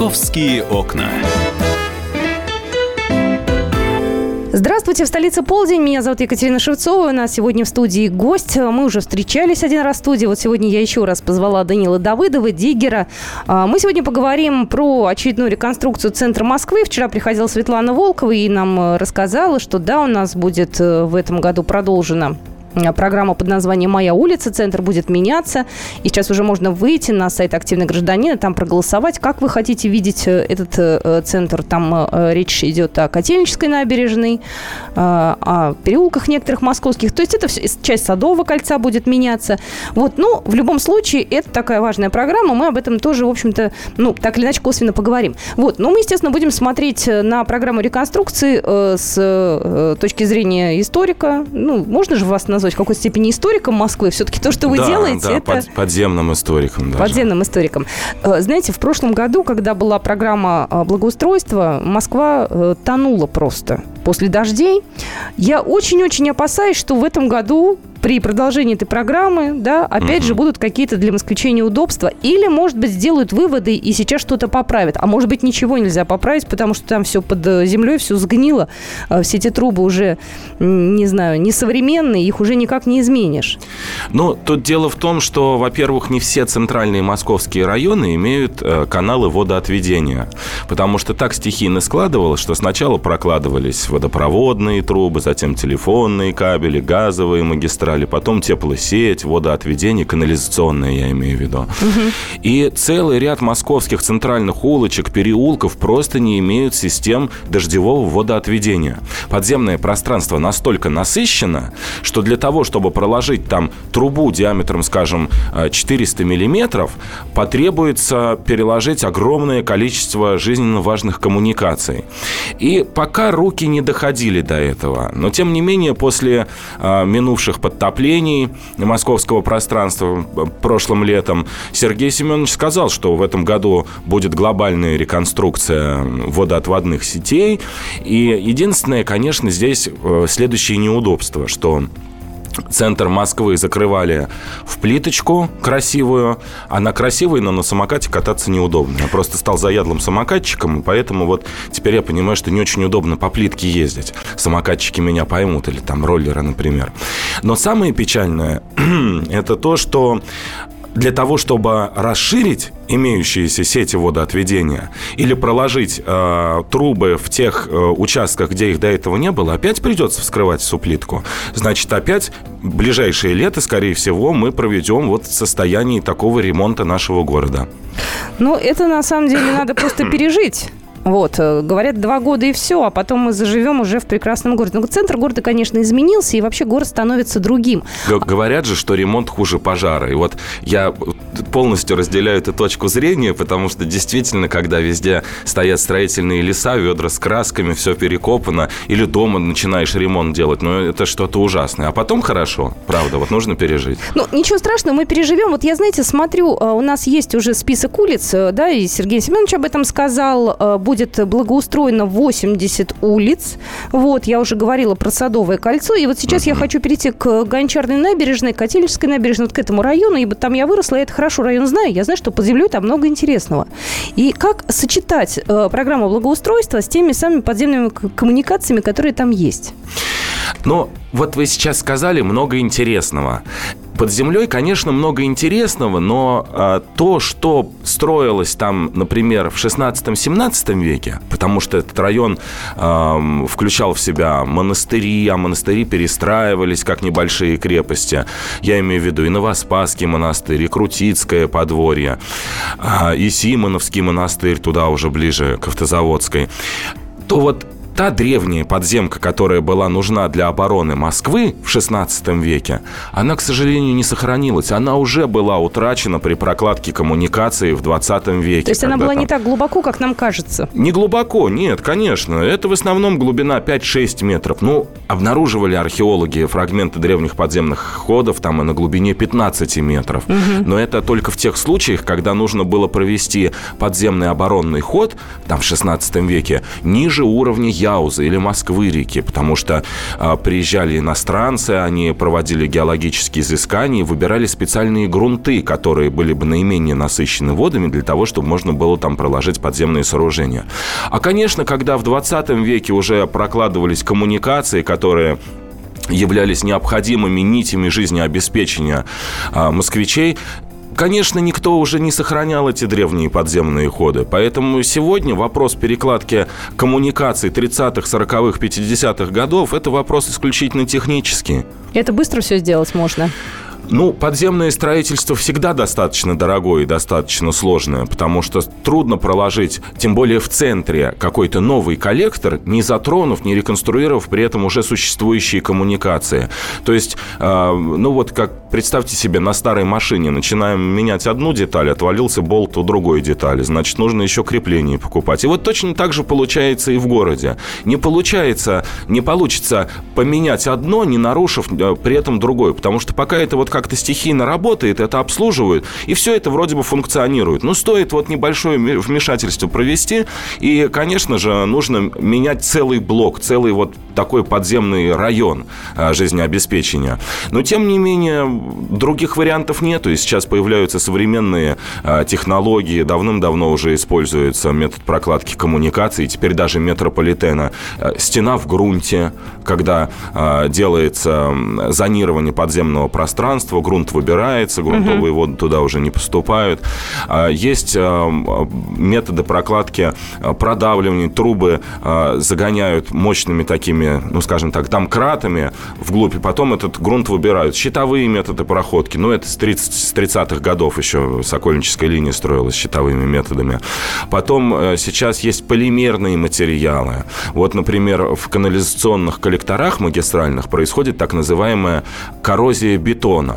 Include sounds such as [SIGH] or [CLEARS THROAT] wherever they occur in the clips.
Московские окна. Здравствуйте, в столице полдень. Меня зовут Екатерина Шевцова. У нас сегодня в студии гость. Мы уже встречались один раз в студии. Вот сегодня я еще раз позвала Данила Давыдова, Диггера. А, мы сегодня поговорим про очередную реконструкцию центра Москвы. Вчера приходила Светлана Волкова и нам э, рассказала, что да, у нас будет э, в этом году продолжена программа под названием «Моя улица». Центр будет меняться. И сейчас уже можно выйти на сайт «Активный гражданин» и там проголосовать, как вы хотите видеть э, этот э, центр. Там речь идет о Котельнической набережной, о переулках некоторых московских. То есть это все, часть Садового кольца будет меняться. Вот, ну, в любом случае, это такая важная программа. Мы об этом тоже, в общем-то, ну, так или иначе, косвенно поговорим. Вот, ну, мы, естественно, будем смотреть на программу реконструкции с точки зрения историка. Ну, можно же вас назвать назвать в какой степени историком Москвы. Все-таки то, что вы да, делаете, да, это... Под, подземным историком. Даже. Подземным историком. Э, знаете, в прошлом году, когда была программа э, благоустройства, Москва э, тонула просто после дождей. Я очень-очень опасаюсь, что в этом году при продолжении этой программы, да, опять угу. же, будут какие-то для москвичей неудобства. Или, может быть, сделают выводы и сейчас что-то поправят. А может быть, ничего нельзя поправить, потому что там все под э, землей, все сгнило. А все эти трубы уже, не знаю, несовременные, их уже никак не изменишь. Ну, тут дело в том, что, во-первых, не все центральные московские районы имеют э, каналы водоотведения. Потому что так стихийно складывалось, что сначала прокладывались водопроводные трубы, затем телефонные кабели, газовые магистрали, магистрали, потом теплосеть, водоотведение, канализационное, я имею в виду. И целый ряд московских центральных улочек, переулков просто не имеют систем дождевого водоотведения. Подземное пространство настолько насыщено, что для того, чтобы проложить там трубу диаметром, скажем, 400 э, миллиметров, потребуется переложить огромное количество жизненно важных коммуникаций. И пока руки не доходили до этого, но тем не менее после э, минувших под подтоплений московского пространства прошлым летом, Сергей Семенович сказал, что в этом году будет глобальная реконструкция водоотводных сетей. И единственное, конечно, здесь э, следующее неудобство, что центр Москвы закрывали в плиточку красивую, а на красивой, но на самокате кататься неудобно. Я просто стал заядлым самокатчиком, и поэтому вот теперь я понимаю, что не очень удобно по плитке ездить. Самокатчики меня поймут, или там роллеры, например. Но самое печальное [CLEARS THROAT] – это то, что для того, чтобы расширить имеющиеся сети водоотведения или проложить э, трубы в тех э, участках, где их до этого не было, опять придется вскрывать всю плитку. Значит, опять ближайшее лето, скорее всего, мы проведем вот в состоянии такого ремонта нашего города. Ну, это на самом деле надо просто [COUGHS] пережить. Вот, э, говорят, два года и все, а потом мы заживем уже в прекрасном городе. Но центр города, конечно, изменился, и вообще город становится другим. Говорят же, что ремонт хуже пожара. И вот я полностью разделяю эту точку зрения, потому что действительно, когда везде стоят строительные леса, ведра с красками, все перекопано, или дома начинаешь ремонт делать, ну, это что-то ужасное. А потом хорошо, правда, вот нужно пережить. Ну, ничего страшного, мы переживем. Вот я, знаете, смотрю, э, у нас есть уже список улиц, э, да, и Сергей Семенович об этом сказал, будет благоустроено 80 улиц. Вот, я уже говорила про Садовое кольцо. И вот сейчас я хочу перейти к Гончарной набережной, Котельской набережной, вот к этому району, ибо там я выросла, я это хорошо район знаю. Я знаю, что под землей там много интересного. И как сочетать э, программу благоустройства с теми самыми подземными коммуникациями, которые там есть? Ну, вот вы сейчас сказали много интересного. Под землей, конечно, много интересного, но а, то, что строилось там, например, в 16-17 веке, потому что этот район а, включал в себя монастыри, а монастыри перестраивались как небольшие крепости. Я имею в виду и Новоспасский монастырь, и Крутицкое подворье, а, и Симоновский монастырь, туда уже ближе к Автозаводской то вот та древняя подземка, которая была нужна для обороны Москвы в XVI веке, она, к сожалению, не сохранилась. Она уже была утрачена при прокладке коммуникации в XX веке. То есть она была там... не так глубоко, как нам кажется? Не глубоко, нет, конечно. Это в основном глубина 5-6 метров. Ну, обнаруживали археологи фрагменты древних подземных ходов там и на глубине 15 метров. Угу. Но это только в тех случаях, когда нужно было провести подземный оборонный ход, там в XVI веке, ниже уровня Яузы или Москвы-реки, потому что а, приезжали иностранцы, они проводили геологические изыскания выбирали специальные грунты, которые были бы наименее насыщены водами для того, чтобы можно было там проложить подземные сооружения. А, конечно, когда в 20 веке уже прокладывались коммуникации, которые являлись необходимыми нитями жизнеобеспечения а, москвичей, Конечно, никто уже не сохранял эти древние подземные ходы. Поэтому сегодня вопрос перекладки коммуникаций 30-х, 40-х, 50-х годов – это вопрос исключительно технический. Это быстро все сделать можно? Ну, подземное строительство всегда достаточно дорогое и достаточно сложное, потому что трудно проложить, тем более в центре, какой-то новый коллектор, не затронув, не реконструировав при этом уже существующие коммуникации. То есть, э, ну вот как представьте себе, на старой машине начинаем менять одну деталь, отвалился болт у другой детали, значит, нужно еще крепление покупать. И вот точно так же получается и в городе. Не получается, не получится поменять одно, не нарушив э, при этом другое, потому что пока это вот как-то стихийно работает, это обслуживают, и все это вроде бы функционирует. Но стоит вот небольшое вмешательство провести, и, конечно же, нужно менять целый блок, целый вот такой подземный район а, жизнеобеспечения. Но, тем не менее, других вариантов нету, и сейчас появляются современные а, технологии, давным-давно уже используется метод прокладки коммуникаций, теперь даже метрополитена. А, стена в грунте, когда делается зонирование подземного пространства, производства, грунт выбирается, грунтовые угу. воды туда уже не поступают. А, есть а, методы прокладки а, продавливания, трубы загоняют мощными такими, ну, скажем так, домкратами вглубь, и потом этот грунт выбирают. Щитовые методы проходки, ну, это с, 30, с 30-х годов еще Сокольническая линия строилась щитовыми методами. Потом э, сейчас есть полимерные материалы. Вот, например, в канализационных коллекторах магистральных происходит так называемая коррозия бетона.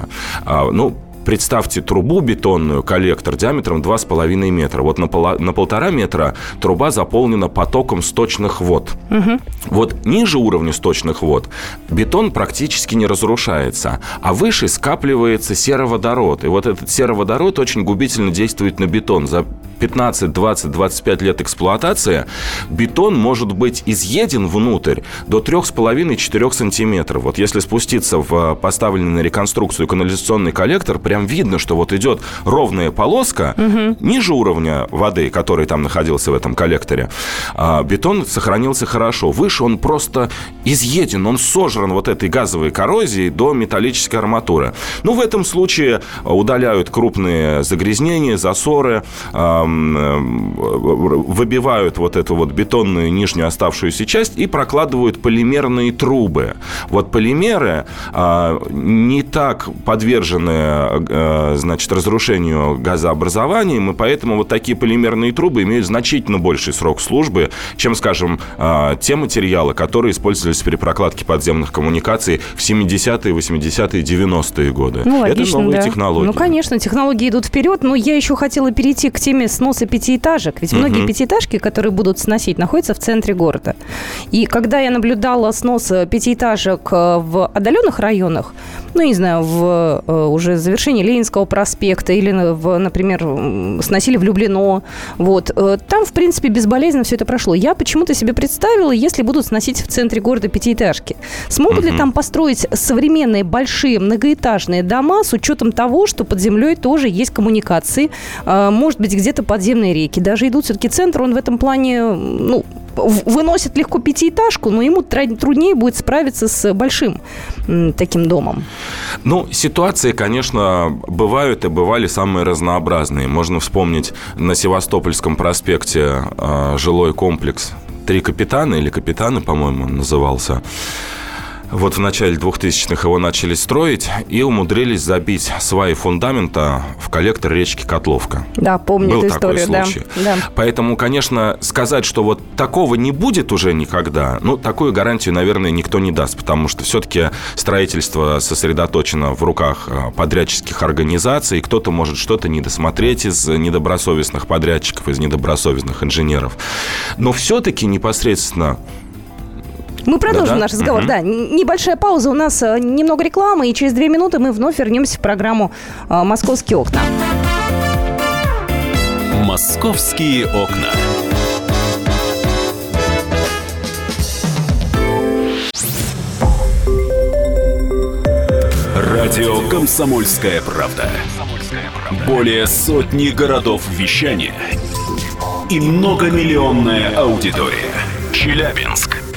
А, ну, Представьте трубу бетонную, коллектор диаметром 2,5 метра. Вот на, пола, на полтора метра труба заполнена потоком сточных вод. Угу. Вот ниже уровня сточных вод бетон практически не разрушается, а выше скапливается сероводород. И вот этот сероводород очень губительно действует на бетон. За 15, 20, 25 лет эксплуатации бетон может быть изъеден внутрь до 3,5-4 сантиметров. Вот если спуститься в поставленный на реконструкцию канализационный коллектор, прям видно, что вот идет ровная полоска угу. ниже уровня воды, который там находился в этом коллекторе. А бетон сохранился хорошо. Выше он просто изъеден, он сожран вот этой газовой коррозией до металлической арматуры. Ну, в этом случае удаляют крупные загрязнения, засоры, выбивают вот эту вот бетонную нижнюю оставшуюся часть и прокладывают полимерные трубы. Вот полимеры а, не так подвержены значит, разрушению газообразованием, и поэтому вот такие полимерные трубы имеют значительно больший срок службы, чем, скажем, а, те материалы, которые использовались при прокладке подземных коммуникаций в 70-е, 80-е, 90-е годы. Ну, логично, Это новые да. технологии. Ну, конечно, технологии идут вперед, но я еще хотела перейти к теме сноса пятиэтажек. Ведь многие угу. пятиэтажки, которые будут сносить, находятся в центре города. И когда я наблюдала снос пятиэтажек э, в отдаленных районах, ну, не знаю, в э, уже завершении Ленинского проспекта или, в, например, сносили в Люблино, вот, э, там, в принципе, безболезненно все это прошло. Я почему-то себе представила, если будут сносить в центре города пятиэтажки, смогут угу. ли там построить современные большие многоэтажные дома с учетом того, что под землей тоже есть коммуникации, может быть, где-то подземные реки. Даже идут все-таки центр, он в этом плане, ну, выносит легко пятиэтажку, но ему труднее будет справиться с большим таким домом. Ну, ситуации, конечно, бывают и бывали самые разнообразные. Можно вспомнить на Севастопольском проспекте э, жилой комплекс «Три капитана» или «Капитаны», по-моему, назывался. Вот в начале 2000-х его начали строить и умудрились забить сваи фундамента в коллектор речки Котловка. Да, помню Был эту такой историю. случай. Да. Поэтому, конечно, сказать, что вот такого не будет уже никогда, ну, такую гарантию, наверное, никто не даст, потому что все-таки строительство сосредоточено в руках а, подрядческих организаций, кто-то может что-то не досмотреть из недобросовестных подрядчиков, из недобросовестных инженеров. Но все-таки непосредственно мы продолжим да, да? наш разговор. Угу. Да, небольшая пауза. У нас э, немного рекламы, и через две минуты мы вновь вернемся в программу э, «Московские окна». «Московские окна». Радио «Комсомольская правда». Более сотни городов вещания – и многомиллионная аудитория. Челябинск.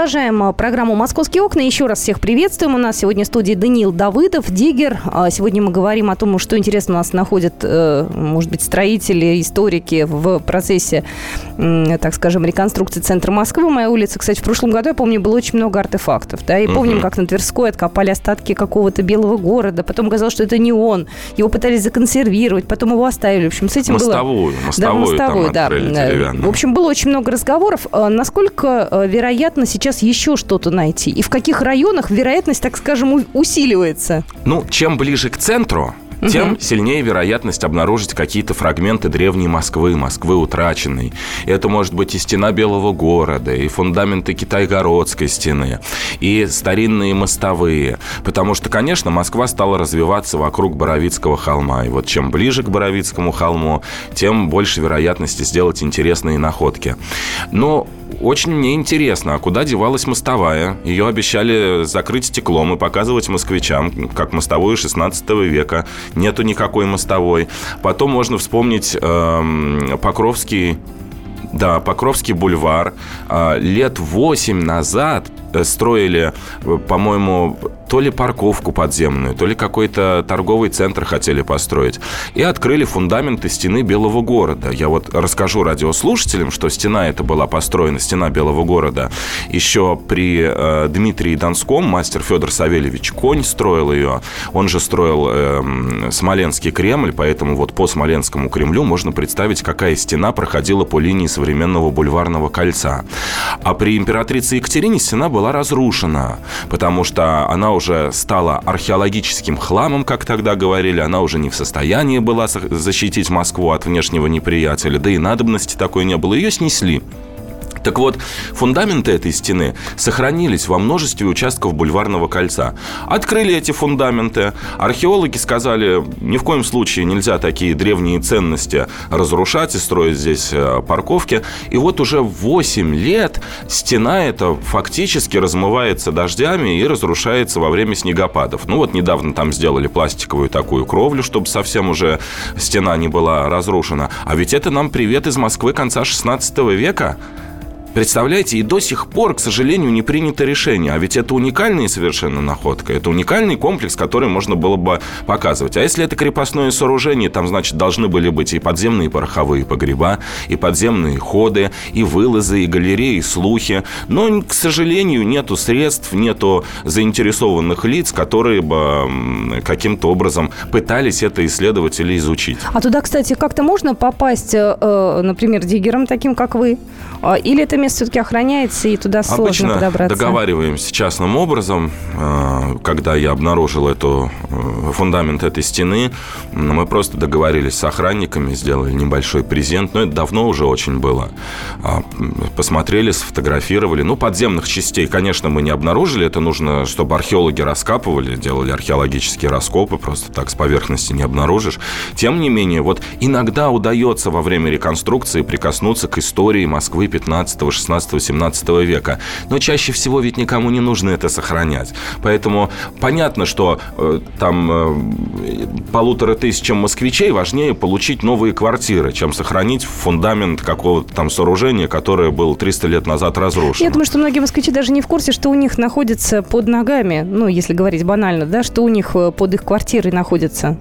Продолжаем а, программу «Московские окна». Еще раз всех приветствуем. У нас сегодня в студии Даниил Давыдов, Диггер. А, сегодня мы говорим о том, что интересно у нас находят, э, может быть, строители, историки в процессе, так скажем, реконструкции центра Москвы. Моя улица, кстати, в прошлом году, я помню, было очень много артефактов. Да, и угу. помним, как на Тверской откопали остатки какого-то белого города. Потом оказалось, что это не он. Его пытались законсервировать, потом его оставили. В общем, с этим мостовую, было... Мостовую, да, мостовую, да. В общем, было очень много разговоров. Насколько э, вероятно сейчас сейчас еще что-то найти? И в каких районах вероятность, так скажем, усиливается? Ну, чем ближе к центру, тем угу. сильнее вероятность обнаружить какие-то фрагменты древней Москвы, Москвы утраченной. Это может быть и стена Белого города, и фундаменты Китайгородской стены, и старинные мостовые. Потому что, конечно, Москва стала развиваться вокруг Боровицкого холма. И вот чем ближе к Боровицкому холму, тем больше вероятности сделать интересные находки. Но очень мне интересно, а куда девалась мостовая? Ее обещали закрыть стеклом и показывать москвичам, как мостовую 16 века. Нету никакой мостовой. Потом можно вспомнить э, Покровский да, Покровский бульвар. А, лет восемь назад строили, э, по-моему, то ли парковку подземную, то ли какой-то торговый центр хотели построить. И открыли фундаменты стены Белого города. Я вот расскажу радиослушателям, что стена эта была построена, стена Белого города, еще при э, Дмитрии Донском, мастер Федор Савельевич Конь строил ее. Он же строил э, Смоленский Кремль, поэтому вот по Смоленскому Кремлю можно представить, какая стена проходила по линии современного бульварного кольца. А при императрице Екатерине стена была была разрушена, потому что она уже стала археологическим хламом, как тогда говорили, она уже не в состоянии была защитить Москву от внешнего неприятеля, да и надобности такой не было, ее снесли. Так вот, фундаменты этой стены сохранились во множестве участков бульварного кольца. Открыли эти фундаменты. Археологи сказали, ни в коем случае нельзя такие древние ценности разрушать и строить здесь э, парковки. И вот уже 8 лет стена эта фактически размывается дождями и разрушается во время снегопадов. Ну вот недавно там сделали пластиковую такую кровлю, чтобы совсем уже стена не была разрушена. А ведь это нам привет из Москвы конца 16 века. Представляете, и до сих пор, к сожалению, не принято решение. А ведь это уникальная совершенно находка. Это уникальный комплекс, который можно было бы показывать. А если это крепостное сооружение, там, значит, должны были быть и подземные пороховые погреба, и подземные ходы, и вылазы, и галереи, и слухи. Но, к сожалению, нету средств, нету заинтересованных лиц, которые бы каким-то образом пытались это исследовать или изучить. А туда, кстати, как-то можно попасть, э, э, например, диггером таким, как вы? А, или это место все-таки охраняется, и туда сложно Обычно подобраться? договариваемся частным образом. А, когда я обнаружил эту, э, фундамент этой стены, мы просто договорились с охранниками, сделали небольшой презент. Но это давно уже очень было. А, посмотрели, сфотографировали. Ну, подземных частей, конечно, мы не обнаружили. Это нужно, чтобы археологи раскапывали, делали археологические раскопы. Просто так с поверхности не обнаружишь. Тем не менее, вот иногда удается во время реконструкции прикоснуться к истории Москвы 15, 16, 17 века. Но чаще всего ведь никому не нужно это сохранять. Поэтому понятно, что э, там э, полутора тысячам москвичей важнее получить новые квартиры, чем сохранить фундамент какого-то там сооружения, которое было 300 лет назад разрушено. Я думаю, что многие москвичи даже не в курсе, что у них находится под ногами, ну, если говорить банально, да, что у них э, под их квартирой находится.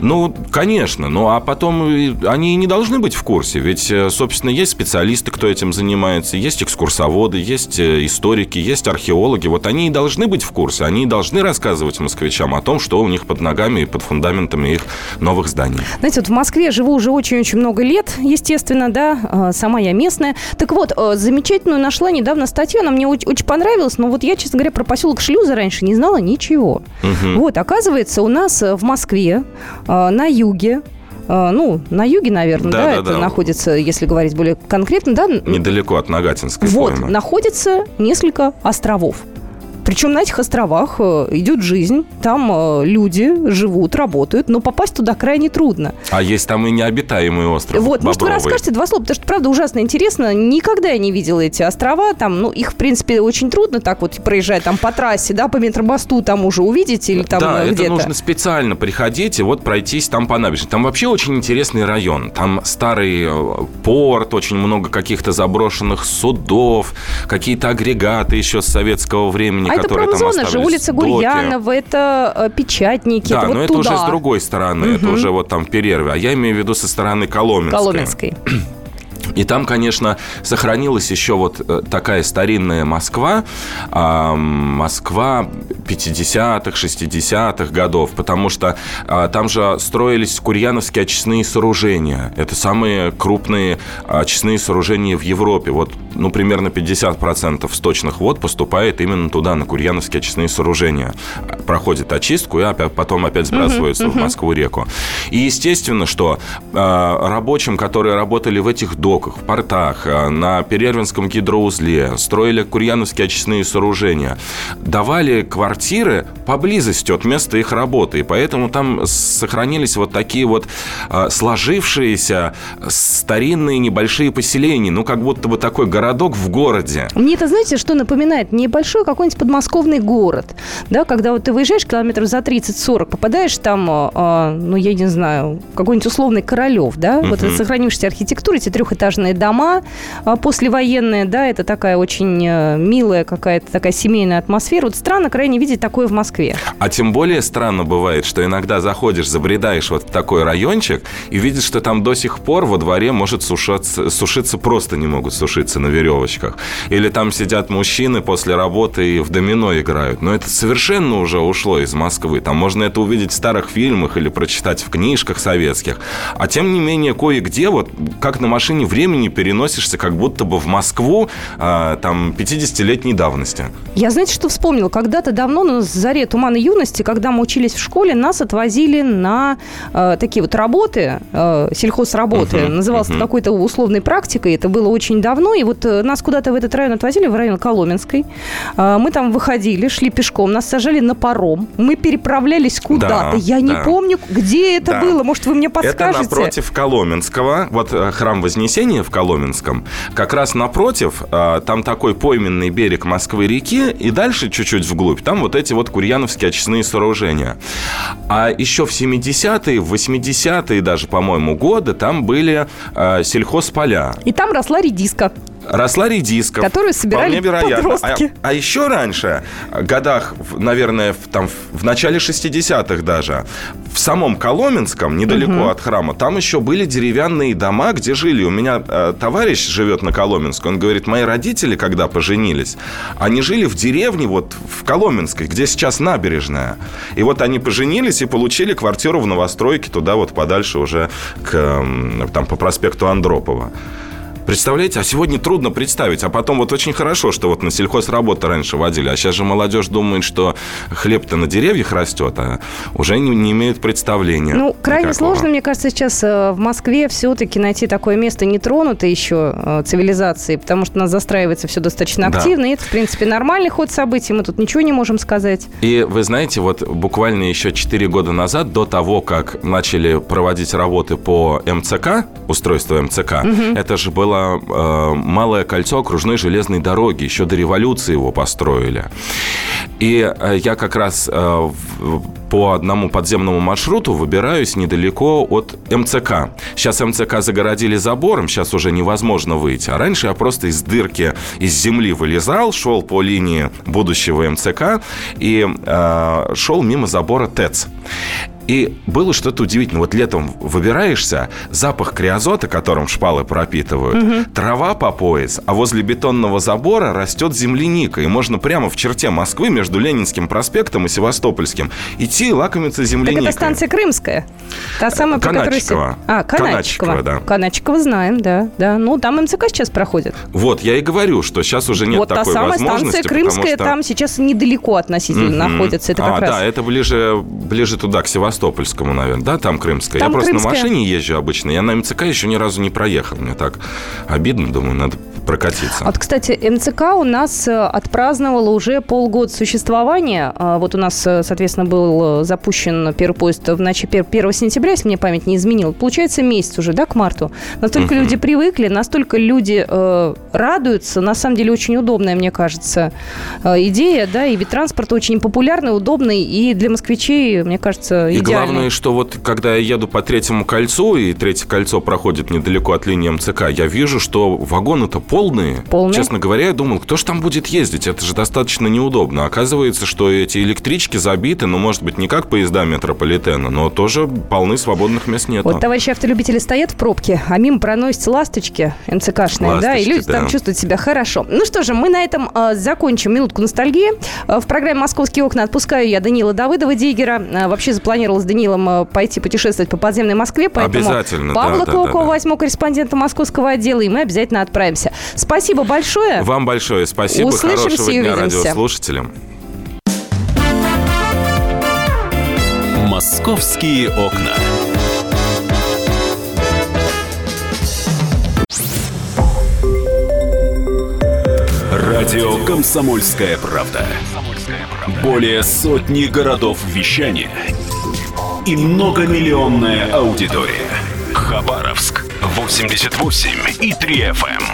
Ну, конечно. Ну, а потом они не должны быть в курсе. Ведь, э, собственно, есть специалисты, кто этим занимается, есть экскурсоводы, есть э, историки, есть археологи. Вот они и должны быть в курсе, они и должны рассказывать москвичам о том, что у них под ногами и под фундаментами их новых зданий. Знаете, вот в Москве живу уже очень-очень много лет, естественно, да, а, сама я местная. Так вот, э, замечательную нашла недавно статью, она мне очень, понравилась, но вот я, честно говоря, про поселок Шлюза раньше не знала ничего. Угу. Вот, оказывается, у нас в Москве, на юге, э, ну, на юге, наверное, да, Да, да, это да. находится, если говорить более конкретно, да, Недалеко от Нагатинской вот, поймы. находится несколько островов. Причем на этих островах э, идет жизнь, там э, люди живут, работают, но попасть туда крайне трудно. А есть там и необитаемый остров Вот, может, вы Бобровый. расскажете два слова, потому что, правда, ужасно интересно. Никогда я не видела эти острова. Там, ну, их, в принципе, очень трудно так вот проезжать там по трассе, да, по метромосту там уже увидеть или там да, э, это где-то. нужно специально приходить и вот пройтись там по набережной. Там вообще очень интересный район. Там старый порт, очень много каких-то заброшенных судов, какие-то агрегаты еще с советского времени, А это промзона же, улица. Гурьянова, это э, печатники, Да, это но вот это туда. уже с другой стороны, это уже вот там в перерыве. А я имею в виду со стороны Коломенской. Коломенской. И там, конечно, сохранилась еще вот э, такая старинная Москва, Москва 50-х, 60-х годов, потому что а, там же строились курьяновские очистные сооружения. Это самые крупные очистные сооружения в Европе. Вот, ну, примерно 50% сточных вод поступает именно туда, на курьяновские очистные сооружения. Проходит очистку и опять, потом опять сбрасывается в Москву-реку. И естественно, что а, рабочим, которые работали в этих доках, в портах, а, на Перервинском гидроузле, строили курьяновские очистные сооружения, давали квартиры поблизости от места их работы. И поэтому там сохранились вот такие вот а, сложившиеся старинные небольшие поселения. Ну, как будто бы такой городок в городе. Мне это, знаете, что напоминает? Небольшой какой-нибудь подмосковный город, да, когда вот ты выезжаешь километров за 30-40, попадаешь там, э, э, ну, я не знаю, какой-нибудь условный Королев, да, вот Мгм. это сохранившаяся архитектура, эти трехэтажные дома э, послевоенные, да, это такая очень э, милая какая-то такая семейная атмосфера. Вот странно крайне видеть такое в Москве. А тем более странно бывает, что иногда заходишь, забредаешь вот в такой райончик и видишь, что там до сих пор во дворе может сушаться, сушиться, просто не могут сушиться на веревочках. Или там сидят мужчины после работы и в домино играют. Но это совершенно уже ушло из Москвы. Там можно это увидеть в старых фильмах или прочитать в книжках советских. А тем не менее, кое-где вот как на машине времени переносишься как будто бы в Москву а, там 50-летней давности. Я, знаете, что вспомнила? Когда-то давно, на заре тумана юности, когда мы учились в школе, нас отвозили на э, такие вот работы, э, сельхозработы. Мгм, Назывался мгм. какой-то условной практикой. Это было очень давно. И вот э, нас куда-то в этот район отвозили, в район Коломенской. Э, мы там выходили, шли пешком, нас сажали на паром. Мы переправлялись куда-то. Да, Я не да. помню, где это Да. было. Может, вы мне подскажете? Это напротив Коломенского. Вот э, храм Вознесения в Коломенском. Как раз напротив, э, там такой пойменный берег Москвы-реки, и дальше чуть-чуть вглубь, там вот эти вот курьяновские очистные сооружения. А еще в 70-е, в 80-е даже, по-моему, годы там были э, сельхозполя. И там росла редиска. Росла редиска. Которую собирали вероятно. подростки. А, а еще раньше, э, годах, наверное, в, там, в начале 60-х даже, в самом Коломенском, недалеко от храма, там еще были деревянные дома, где жили. У меня э, товарищ живет на Коломенской. Он говорит, мои родители, когда поженились, они жили в деревне вот в Коломенской, где сейчас набережная. И вот они поженились и получили квартиру в новостройке туда вот подальше уже к, там, по проспекту Андропова. Представляете, а сегодня трудно представить. А потом вот очень хорошо, что вот на сельхозработы раньше водили. А сейчас же молодежь думает, что хлеб-то на деревьях растет, а уже не, не имеют представления. Ну, крайне никакого. сложно, мне кажется, сейчас э, в Москве все-таки найти такое место не тронутое еще э, цивилизации, потому что у нас застраивается все достаточно Да. активно, и это, в принципе, нормальный ход событий, мы тут ничего не можем сказать. И вы знаете, вот буквально еще 4 года назад, до того, как начали проводить работы по МЦК, устройство МЦК, это же было э, малое кольцо окружной железной дороги. Еще до революции его построили. И э, я как раз э, по одному подземному маршруту выбираюсь недалеко от МЦК. Сейчас МЦК загородили забором, сейчас уже невозможно выйти. А раньше я просто из дырки из земли вылезал, шел по линии будущего МЦК и э, шел мимо забора ТЭЦ. И было что-то удивительное. Вот летом выбираешься, запах криозота, которым шпалы пропитывают, трава по пояс, а возле бетонного забора растет земляника. И можно прямо в черте Москвы между Ленинским проспектом и Севастопольским идти и лакомиться Так земляникой. это станция Крымская. Та самая, се- Канатчикова. А, Канатчикова. Канатчикова, да. Канатчикова знаем, да, да. Ну, там МЦК сейчас проходит. Вот, я и говорю, что сейчас уже нет вот та такой самая возможности. станция потому Крымская что- там сейчас недалеко относительно Мгм. находится. Это как а, раз... да, это ближе, ближе туда, к Севастопольскому. Севастопольскому, наверное, да, там Крымская. Там я просто Крымская. на машине езжу обычно, я на МЦК еще ни разу не проехал. Мне так обидно, думаю, надо прокатиться. Вот, кстати, МЦК у нас э, отпраздновала уже полгода существования. А, Вот у нас, э, соответственно, был э, запущен первый поезд в ночи 1 сентября, если мне память не изменила. Получается, месяц уже, да, к марту. Настолько люди привыкли, настолько люди э, радуются. На самом деле, очень удобная, мне кажется, идея, да, и вид транспорта очень популярный, удобный, и для москвичей, мне кажется, И идеальный. главное, что вот когда я еду по третьему кольцу, и третье кольцо проходит недалеко от линии МЦК, я вижу, что вагоны-то полные. Полные. Честно говоря, я думал, кто же там будет ездить? Это же достаточно неудобно. Оказывается, что эти электрички забиты, ну, может быть, не как поезда метрополитена, но тоже полны свободных мест нету. Вот товарищи автолюбители стоят в пробке, а мимо проносятся ласточки МЦКшные, да, и Ласточки, люди там да. чувствуют себя хорошо. Ну что же, мы на этом э, закончим минутку ностальгии. Э, в программе «Московские окна» отпускаю я Данила Давыдова, Дигера. Э, вообще запланировала с Данилом э, пойти путешествовать по подземной Москве, поэтому Обязательно, Павла да, Клокова да, да. возьму корреспондента московского отдела, и мы обязательно отправимся. Спасибо большое. Вам большое спасибо. Услышимся Хорошего и дня увидимся. радиослушателям. Московские окна. Радио «Комсомольская правда». Более сотни городов вещания и многомиллионная аудитория. Хабаровск 88 и 3 FM.